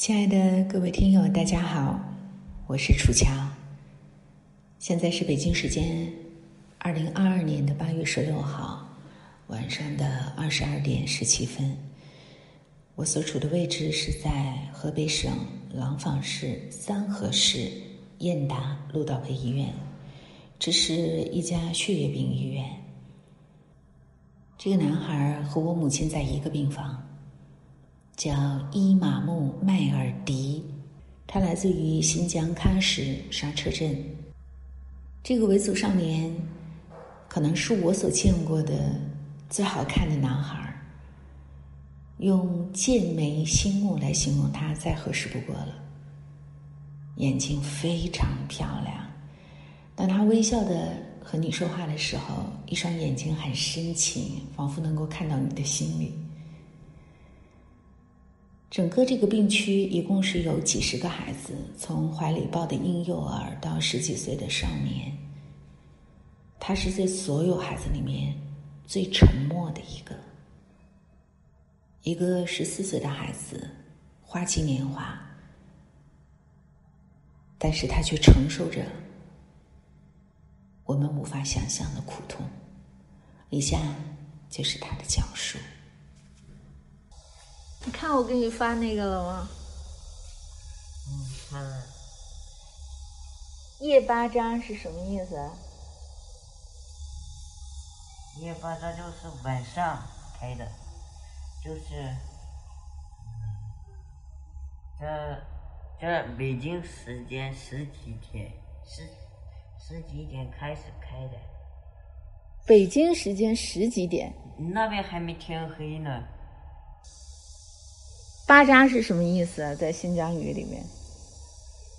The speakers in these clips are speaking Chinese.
亲爱的各位听友，大家好，我是楚乔。现在是北京时间二零二二年的八月十六号晚上的二十二点十七分。我所处的位置是在河北省廊坊市三河市燕达陆道培医院，这是一家血液病医院。这个男孩和我母亲在一个病房。叫伊玛目麦尔迪，他来自于新疆喀什沙车镇。这个维族少年，可能是我所见过的最好看的男孩儿。用剑眉星目来形容他再合适不过了。眼睛非常漂亮，当他微笑的和你说话的时候，一双眼睛很深情，仿佛能够看到你的心里。整个这个病区一共是有几十个孩子，从怀里抱的婴幼儿到十几岁的少年。他是这所有孩子里面最沉默的一个。一个十四岁的孩子，花季年华，但是他却承受着我们无法想象的苦痛。以下就是他的讲述。你看我给你发那个了吗？嗯，看了。夜八章是什么意思？夜八章就是晚上开的，就是这这北京时间十几点十十几点开始开的。北京时间十几点？那边还没天黑呢。巴扎是什么意思啊？在新疆语里面，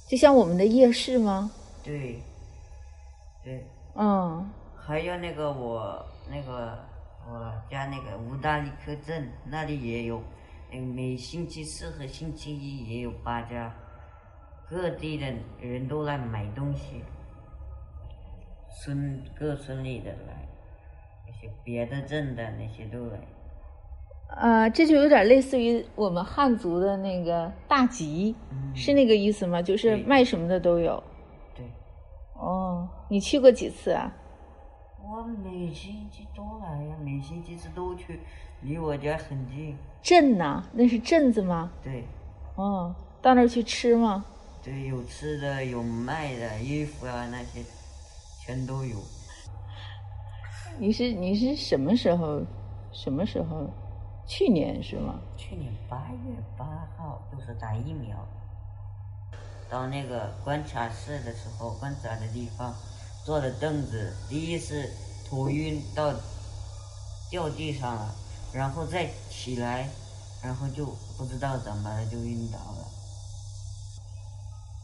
就像我们的夜市吗？对，对。嗯。还有那个我那个我家那个乌达里克镇那里也有，每星期四和星期一也有巴扎，各地的人都来买东西，村各村里的来，那些别的镇的那些都来。呃，这就有点类似于我们汉族的那个大集，是那个意思吗？就是卖什么的都有。对。哦，你去过几次啊？我每星期都来呀，每星期都去，离我家很近。镇呐，那是镇子吗？对。哦，到那儿去吃吗？对，有吃的，有卖的，衣服啊那些，全都有。你是你是什么时候？什么时候？去年是吗？去年八月八号就是打疫苗，到那个观察室的时候，观察的地方坐的凳子，第一次头晕到掉地上了，然后再起来，然后就不知道怎么了就晕倒了。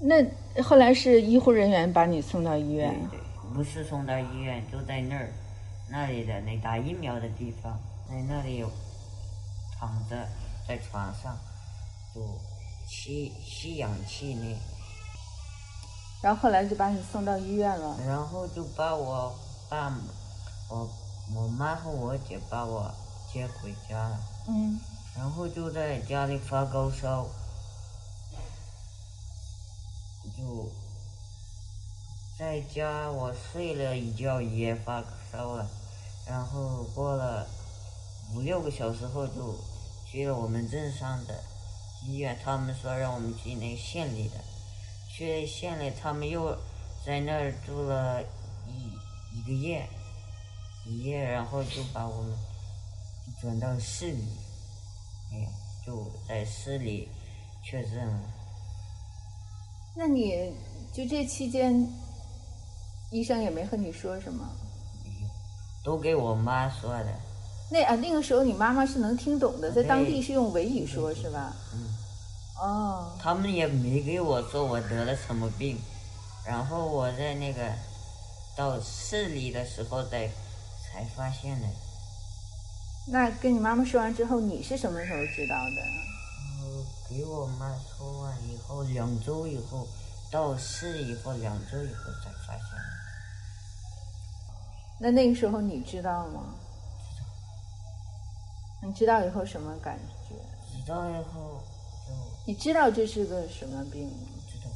那后来是医护人员把你送到医院？对对，不是送到医院，就在那儿，那里的那打疫苗的地方，在那里有。躺着在床上，就吸吸氧气呢。然后后来就把你送到医院了。然后就把我爸、我我妈和我姐把我接回家了。嗯。然后就在家里发高烧，就在家我睡了一觉也发烧了，然后过了。五六个小时后就去了我们镇上的医院，他们说让我们去那县里的，去县里他们又在那儿住了一一个月，一夜，然后就把我们转到市里，哎，就在市里确诊了。那你就这期间，医生也没和你说什么？都给我妈说的。那啊，那个时候你妈妈是能听懂的，在当地是用维语说，是吧？嗯。哦。他们也没给我说我得了什么病，然后我在那个到市里的时候再才发现的。那跟你妈妈说完之后，你是什么时候知道的？嗯，给我妈说完以后，两周以后到市以后，两周以后才发现。那那个时候你知道吗？你知道以后什么感觉？知道以后就你知道这是个什么病吗？知道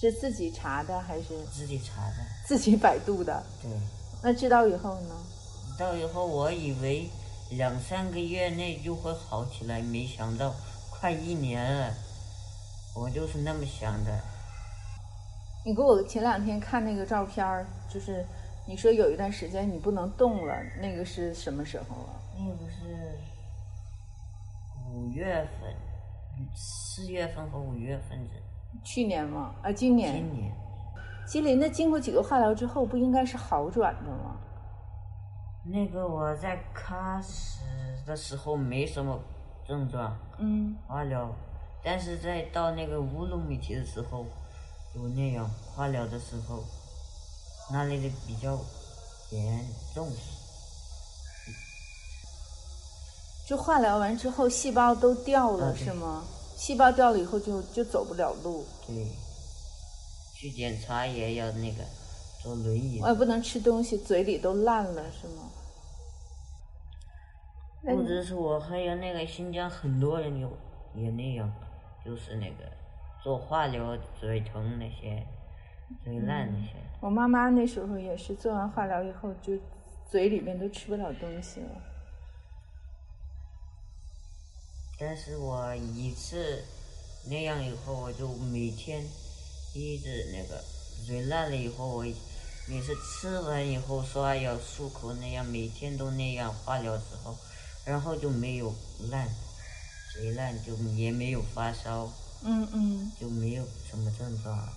是自己查的还是自己查的。自己百度的？对，那知道以后呢？知道以后我以为两三个月内就会好起来，没想到快一年了。我就是那么想的。你给我前两天看那个照片儿，就是你说有一段时间你不能动了，那个是什么时候啊？那个是五月份，四月份和五月份是去年吗？啊，今年。今年。吉林，那经过几个化疗之后，不应该是好转的吗？那个我在开始的时候没什么症状，嗯，化疗，但是在到那个乌鲁木齐的时候，有那样化疗的时候，那里的比较严重。就化疗完之后，细胞都掉了，啊是吗？细胞掉了以后就就走不了路，对，去检查也要那个坐轮椅我。也不能吃东西，嘴里都烂了，是吗？不只是我，还有那个新疆很多人有也那样，就是那个做化疗嘴疼那些，嘴烂那些。我妈妈那时候也是做完化疗以后，就嘴里面都吃不了东西了。但是我一次那样以后，我就每天一直那个嘴烂了以后，我每次吃完以后刷牙漱口那样，每天都那样化疗之后，然后就没有烂，嘴烂就也没有发烧，嗯嗯，就没有什么症状了。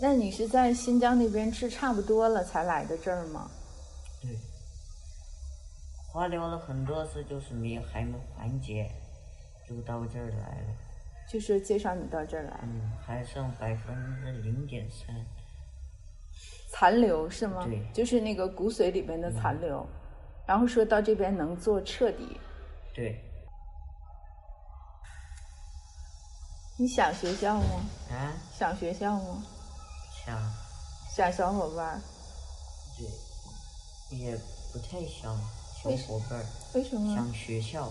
那你是在新疆那边治差不多了才来的这儿吗？对，化疗了很多次，就是没有还没缓解，就到这儿来了。就是介绍你到这儿来，嗯，还剩百分之零点三。残留是吗？对就是那个骨髓里边的残留，然后说到这边能做彻底。对，你想学校吗？啊，想学校吗？想，想小伙伴儿？对，也不太想小伙伴儿，为什么？想学校。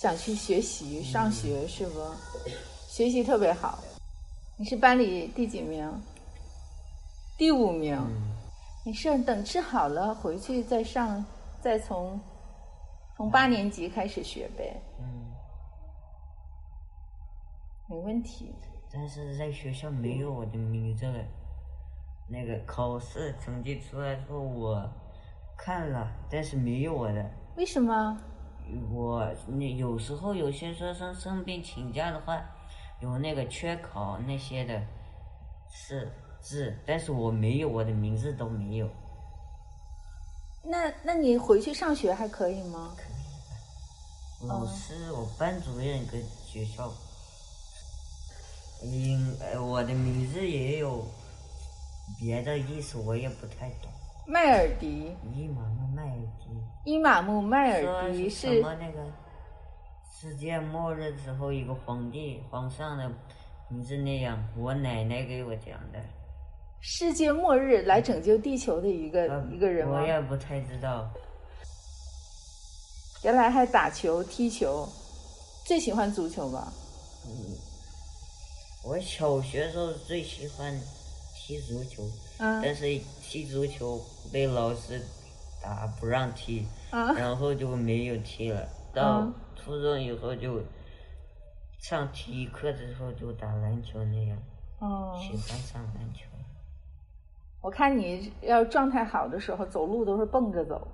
想去学习上学是不？学习特别好。你是班里第几名？第五名。嗯，没事儿，等治好了回去再上，再从从八年级开始学呗，嗯，没问题。但是在学校没有我的名字了。那个考试成绩出来之后，我看了，但是没有我的。为什么？我那有时候有些学生生病请假的话，有那个缺考那些的，是字，但是我没有，我的名字都没有。那那你回去上学还可以吗？老师，我班主任跟学校，因呃我的名字也有别的意思，我也不太懂。麦尔迪，伊玛目麦尔迪，伊玛目麦尔迪是什么那个世界末日时候一个皇帝皇上的名字那样，我奶奶给我讲的。世界末日来拯救地球的一个呃一个人吗我？也不太知道。原来还打球踢球，最喜欢足球吧？我小学时候最喜欢踢足球，嗯但是踢足球被老师打不让踢，啊然后就没有踢了。到嗯初中以后就上体育课的时候就打篮球那样，哦，喜欢上篮球。我看你要状态好的时候，走路都是蹦着走。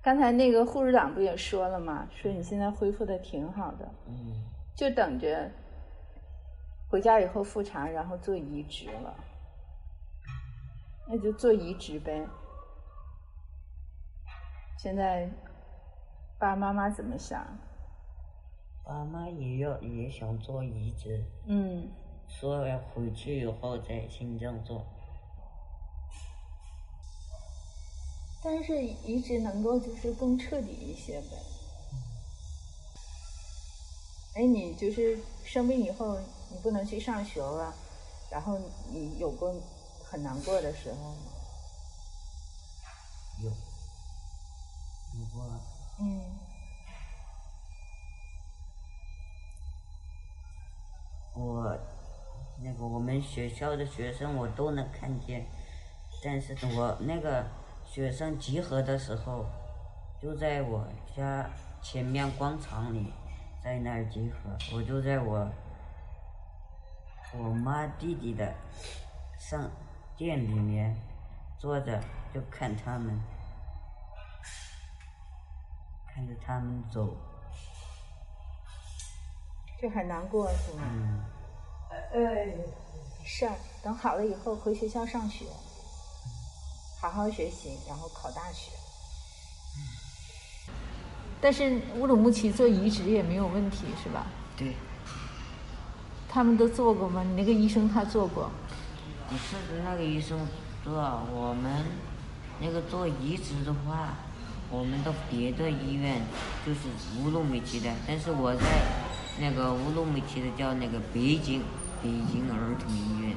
刚才那个护士长不也说了吗？说你现在恢复的挺好的，嗯，就等着回家以后复查，然后做移植了。那就做移植呗。现在爸爸妈妈怎么想？爸妈也要也想做移植，嗯，说要回去以后在新疆做。但是移植能够就是更彻底一些呗。哎，你就是生病以后，你不能去上学了，然后你有过很难过的时候吗？有，不过，嗯，我那个我们学校的学生我都能看见，但是我那个学生集合的时候，就在我家前面广场里，在那儿集合，我就在我我妈弟弟的上店里面坐着，就看他们。看着他们走，就很难过是吗？嗯。没事儿，等好了以后回学校上学，好好学习，然后考大学。但是乌鲁木齐做移植也没有问题，是吧？对，他们都做过吗？你那个医生他做过？不是那个医生做，我们那个做移植的话，我们到别的医院就是乌鲁木齐的，但是我在那个乌鲁木齐的叫那个北京北京儿童医院，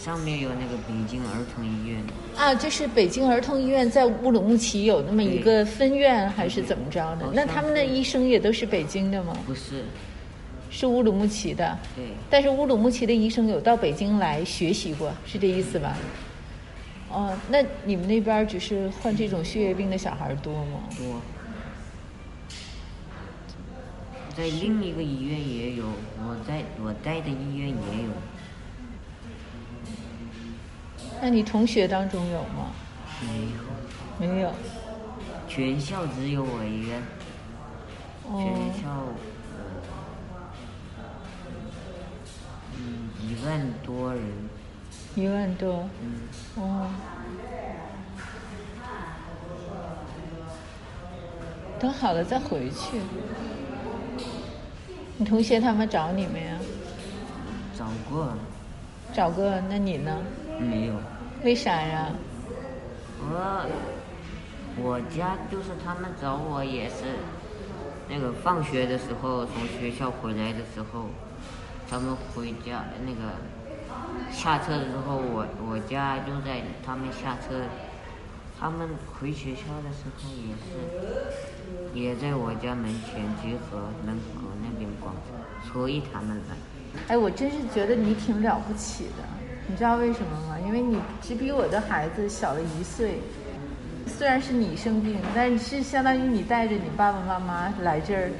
上面有那个北京儿童医院，啊，就是北京儿童医院在乌鲁木齐有那么一个分院，还是怎么着的那他们的医生也都是北京的吗？不是，是乌鲁木齐的。对，但是乌鲁木齐的医生有到北京来学习过，是这意思吧？哦，那你们那边儿只是患这种血液病的小孩儿多吗？多。在另一个医院也有，我在我待的医院也有，那你同学当中有吗？没有。没有。全校只有我一个，全哦，校，嗯，一万多人，一万多。嗯，哦。等好了再回去。你同学他们找你没有？找过，找过，那你呢？没有。为啥呀？我，我家就是他们找我也是，那个放学的时候从学校回来的时候，他们回家那个下车的时候，我我家就在他们下车，他们回学校的时候也是，也在我家门前集合门口那边逛，所以他们来。哎，我真是觉得你挺了不起的，你知道为什么吗？因为你只比我的孩子小了一岁。虽然是你生病，但是相当于你带着你爸爸妈妈来这儿，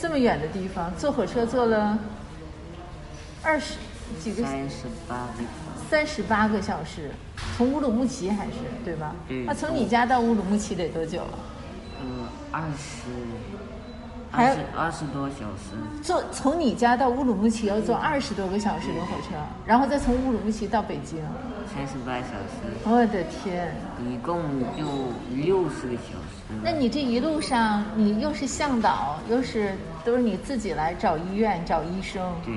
这么远的地方，坐火车坐了二十几个三十八个三十八个小时，从乌鲁木齐还是对吧？对那从你家到乌鲁木齐得多久啊？呃，二十，还有二十二十多小时，坐从你家到乌鲁木齐要坐二十多个小时的火车，然后再从乌鲁木齐到北京。三十八小时，我的天！一共就六十个小时。那你这一路上，你又是向导，又是都是你自己来找医院、找医生，对，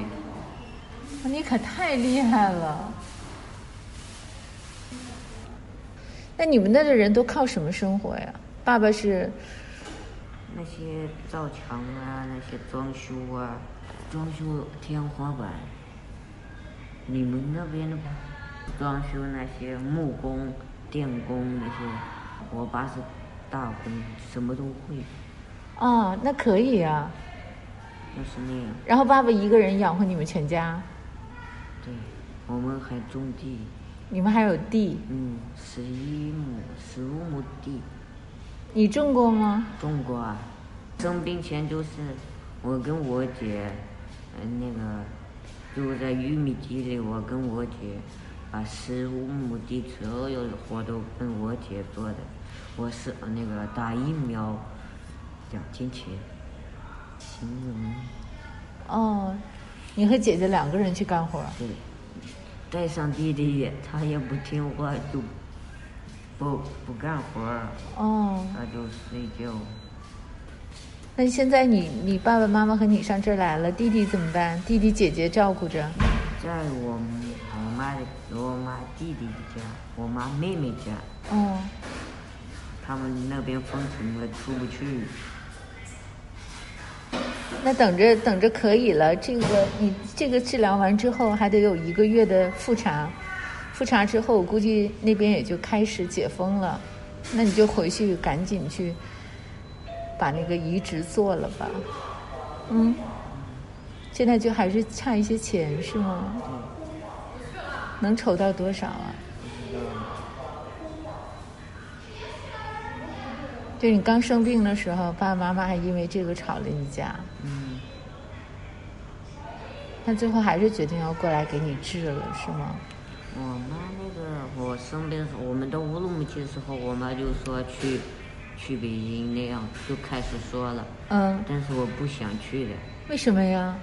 你可太厉害了。那你们那的人都靠什么生活呀？爸爸是那些造墙啊，那些装修啊，装修天花板。你们那边的装修那些木工、电工那些，我爸是大工，什么都会。哦，那可以啊。那是那样，然后爸爸一个人养活你们全家，对，我们还种地，你们还有地，嗯，十一亩、十五亩地。你种过吗？种过啊，生病前就是我跟我姐，嗯、那个就在玉米地里，我跟我姐把十五亩地所有的活都跟我姐做的。我是呃那个打疫苗，两天前，形容哦，你和姐姐两个人去干活。对，带上弟弟也他也不听话，就不不干活儿，哦，他就睡觉。那现在你你爸爸妈妈和你上这儿来了，弟弟怎么办？弟弟姐姐照顾着。在我们我妈的我妈弟弟家，我妈妹妹家，哦，他们那边封城了，出不去。那等着等着可以了。这个你这个治疗完之后，还得有一个月的复查，复查之后估计那边也就开始解封了。那你就回去赶紧去把那个移植做了吧。嗯，现在就还是差一些钱是吗？能筹到多少啊？就你刚生病的时候，爸爸妈妈还因为这个吵了一架。嗯，但最后还是决定要过来给你治了，是吗？我妈那个我生病时候，我们到乌鲁木齐的时候，我妈就说去去北京那样，就开始说了。嗯，但是我不想去的，为什么呀？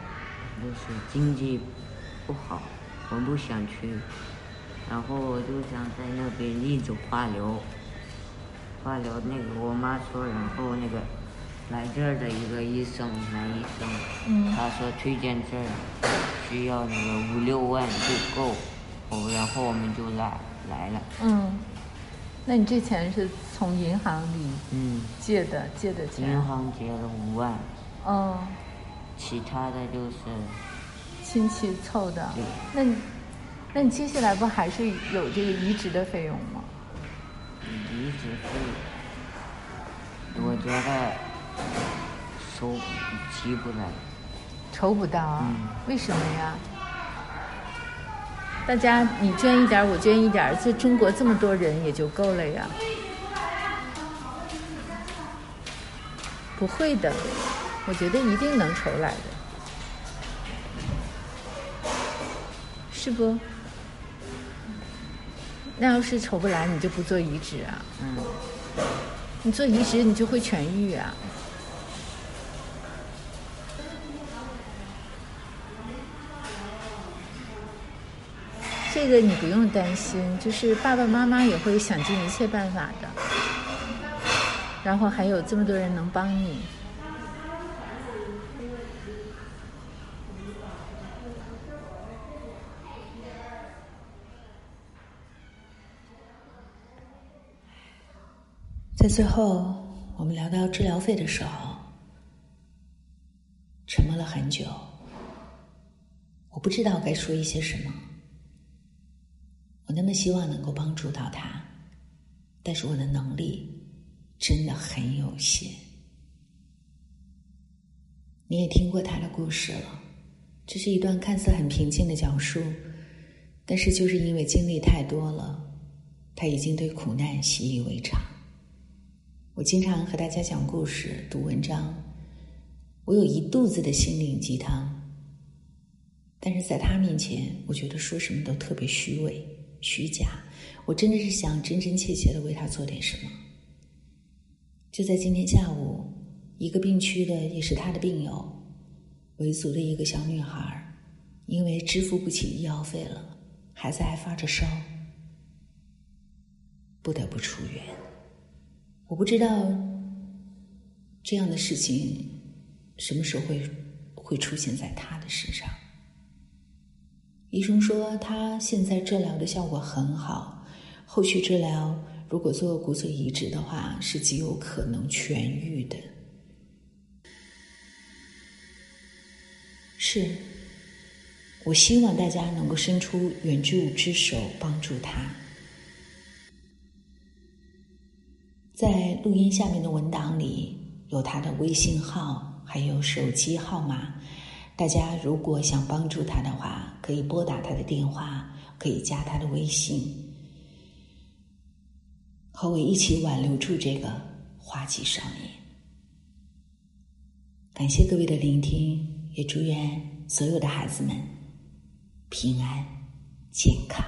就是经济不好，我不想去。然后我就想在那边一直化疗，化疗那个我妈说，然后那个来这儿的一个医生，男医生，嗯他说推荐这儿需要那个五六万就够，哦，然后我们就来来了，嗯，那你这钱是从银行里嗯，借的，借的钱？银行借了五万，嗯，其他的就是亲戚凑的对。那你，那你接下来不还是有这个移植的费用吗？移植费，我觉得收起不来。筹不到啊？嗯为什么呀？大家你捐一点，我捐一点，这中国这么多人也就够了呀。不会的，我觉得一定能筹来的，是不？那要是筹不来，你就不做移植啊？嗯，你做移植，你就会痊愈啊。这个你不用担心，就是爸爸妈妈也会想尽一切办法的。然后还有这么多人能帮你，在最后，我们聊到治疗费的时候，沉默了很久。我不知道该说一些什么。我那么希望能够帮助到他，但是我的能力真的很有限。你也听过他的故事了，这是一段看似很平静的讲述，但是就是因为经历太多了，他已经对苦难习以为常。我经常和大家讲故事、读文章，我有一肚子的心灵鸡汤，但是在他面前，我觉得说什么都特别虚伪、虚假。我真的是想真真切切的为他做点什么。就在今天下午，一个病区的也是他的病友，维族的一个小女孩，因为支付不起医药费了，孩子还发着烧，不得不出院。我不知道这样的事情什么时候会会出现在他的身上。医生说他现在治疗的效果很好，后续治疗如果做骨髓移植的话是极有可能痊愈的。是，我希望大家能够伸出援助之手帮助他。在录音下面的文档里有他的微信号，还有手机号码。大家如果想帮助他的话，可以拨打他的电话，可以加他的微信，和我一起挽留住这个花季少年。感谢各位的聆听，也祝愿所有的孩子们平安健康。